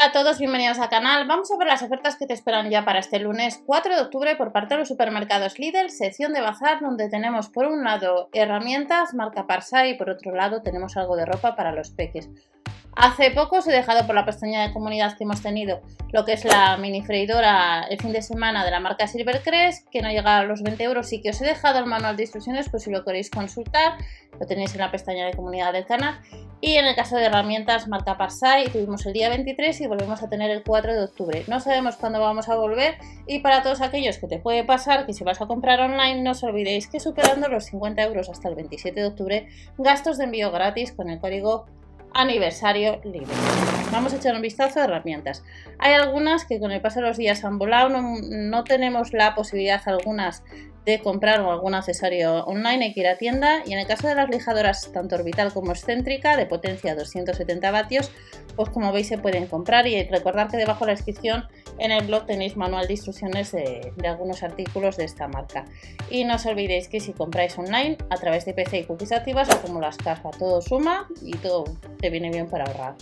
A todos, bienvenidos al canal. Vamos a ver las ofertas que te esperan ya para este lunes 4 de octubre por parte de los supermercados Lidl, sección de bazar, donde tenemos por un lado herramientas, marca Parsa y por otro lado tenemos algo de ropa para los peques. Hace poco os he dejado por la pestaña de comunidad que hemos tenido lo que es la mini freidora el fin de semana de la marca Silvercrest, que no llega a los 20 euros y que os he dejado el manual de instrucciones, pues si lo queréis consultar, lo tenéis en la pestaña de comunidad del canal. Y en el caso de herramientas marca Parsai, tuvimos el día 23 y volvemos a tener el 4 de octubre. No sabemos cuándo vamos a volver y para todos aquellos que te puede pasar que si vas a comprar online, no os olvidéis que superando los 50 euros hasta el 27 de octubre, gastos de envío gratis con el código aniversario libre. Vamos a echar un vistazo a herramientas. Hay algunas que con el paso de los días han volado, no, tenemos la posibilidad algunas de comprar algún accesorio online, hay que ir a tienda y en el caso de las lijadoras tanto orbital como excéntrica de potencia 270 vatios, pues como veis se pueden comprar y recordar que debajo de la descripción en el blog tenéis manual de instrucciones de, algunos artículos de esta marca. Y no os olvidéis que si compráis online a través de PC y cookies activas, como las cajas, todo suma y todo te viene bien para ahorrar.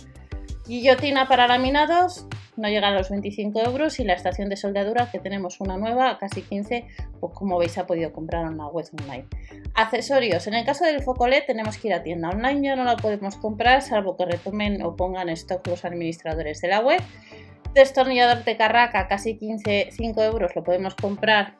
Guillotina para laminados, no llega a los 25 euros y la estación de soldadura que tenemos una nueva a casi 15, pues como veis ha podido comprar en una web online. Accesorios, en el caso del foco LED tenemos que ir a tienda online, ya no la podemos comprar salvo que retomen o pongan stock los administradores de la web. Destornillador de carraca, casi 15, 5 euros, lo podemos comprar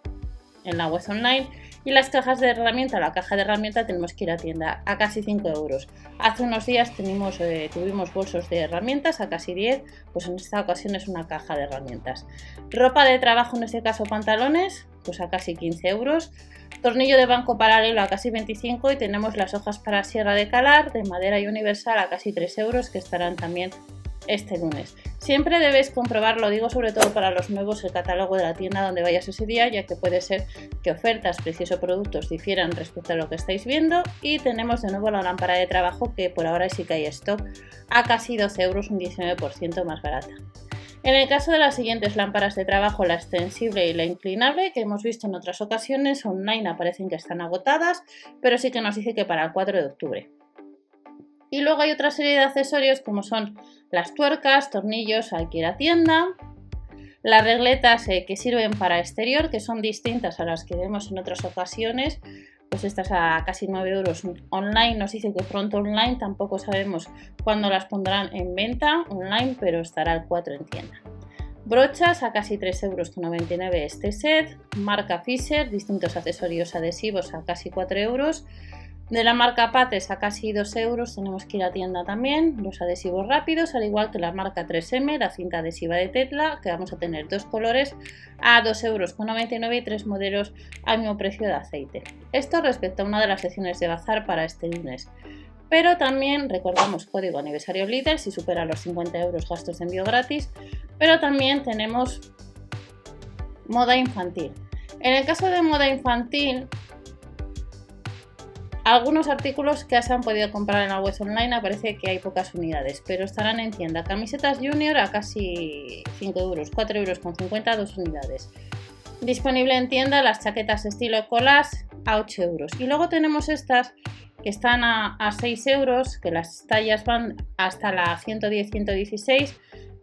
en la web online y las cajas de herramienta, la caja de herramienta tenemos que ir a tienda a casi 5 euros. Hace unos días tenemos, eh, tuvimos bolsos de herramientas a casi 10, pues en esta ocasión es una caja de herramientas. Ropa de trabajo, en este caso pantalones, pues a casi 15 euros. Tornillo de banco paralelo a casi 25 y tenemos las hojas para sierra de calar de madera y universal a casi 3 euros que estarán también este lunes. Siempre debes comprobar, lo digo sobre todo para los nuevos, el catálogo de la tienda donde vayas ese día, ya que puede ser que ofertas, precios o productos difieran respecto a lo que estáis viendo. Y tenemos de nuevo la lámpara de trabajo que por ahora sí que hay stock a casi 12 euros, un 19% más barata. En el caso de las siguientes lámparas de trabajo, la extensible y la inclinable, que hemos visto en otras ocasiones, online aparecen que están agotadas, pero sí que nos dice que para el 4 de octubre. Y luego hay otra serie de accesorios como son las tuercas, tornillos, a tienda, las regletas eh, que sirven para exterior, que son distintas a las que vemos en otras ocasiones, pues estas a casi 9 euros online, nos dice que pronto online, tampoco sabemos cuándo las pondrán en venta online, pero estará el 4 en tienda. Brochas a casi 3,99 euros este set, marca Fisher, distintos accesorios adhesivos a casi 4 euros, de la marca Pates a casi 2 euros tenemos que ir a tienda también, los adhesivos rápidos, al igual que la marca 3M, la cinta adhesiva de Tetla, que vamos a tener dos colores a 2,99 euros y tres modelos al mismo precio de aceite. Esto respecto a una de las secciones de bazar para este lunes. Pero también recordamos código aniversario líder si supera los 50 euros gastos de envío gratis. Pero también tenemos moda infantil. En el caso de moda infantil algunos artículos que se han podido comprar en la web online aparece que hay pocas unidades, pero estarán en tienda. Camisetas Junior a casi 5 euros, 4 euros con 50, dos unidades. Disponible en tienda las chaquetas estilo colas a 8 euros. Y luego tenemos estas que están a, 6 euros, que las tallas van hasta la 110-116.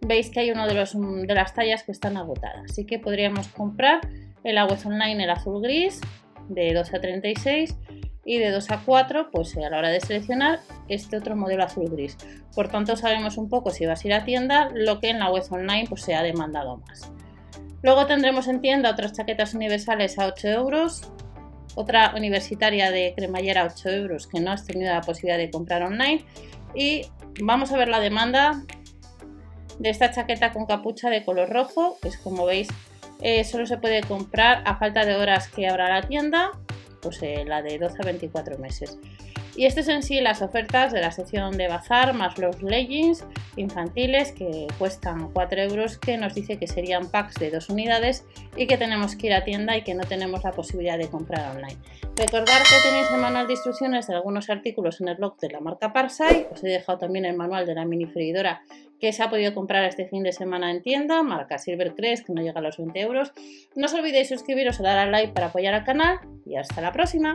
Veis que hay una de, de las tallas que están agotadas. Así que podríamos comprar en la online el azul gris de 12 a 36 y de 2 a 4, pues a la hora de seleccionar este otro modelo azul gris. Por tanto, sabemos un poco si vas a ir a tienda lo que en la web online pues, se ha demandado más. Luego tendremos en tienda otras chaquetas universales a 8 euros, otra universitaria de cremallera a 8 euros que no has tenido la posibilidad de comprar online y vamos a ver la demanda de esta chaqueta con capucha de color rojo, es como veis eh, solo se puede comprar a falta de horas que abra la tienda eh, la de 12 a 24 meses. Y estas en sí las ofertas de la sección de bazar más los leggings infantiles que cuestan 4 euros que nos dice que serían packs de dos unidades y que tenemos que ir a tienda y que no tenemos la posibilidad de comprar online. Recordar que tenéis el manual de instrucciones de algunos artículos en el blog de la marca Parsai. Os he dejado también el manual de la mini freidora que se ha podido comprar este fin de semana en tienda, marca Silvercrest que no llega a los 20 euros. No os olvidéis suscribiros o dar al like para apoyar al canal y hasta la próxima.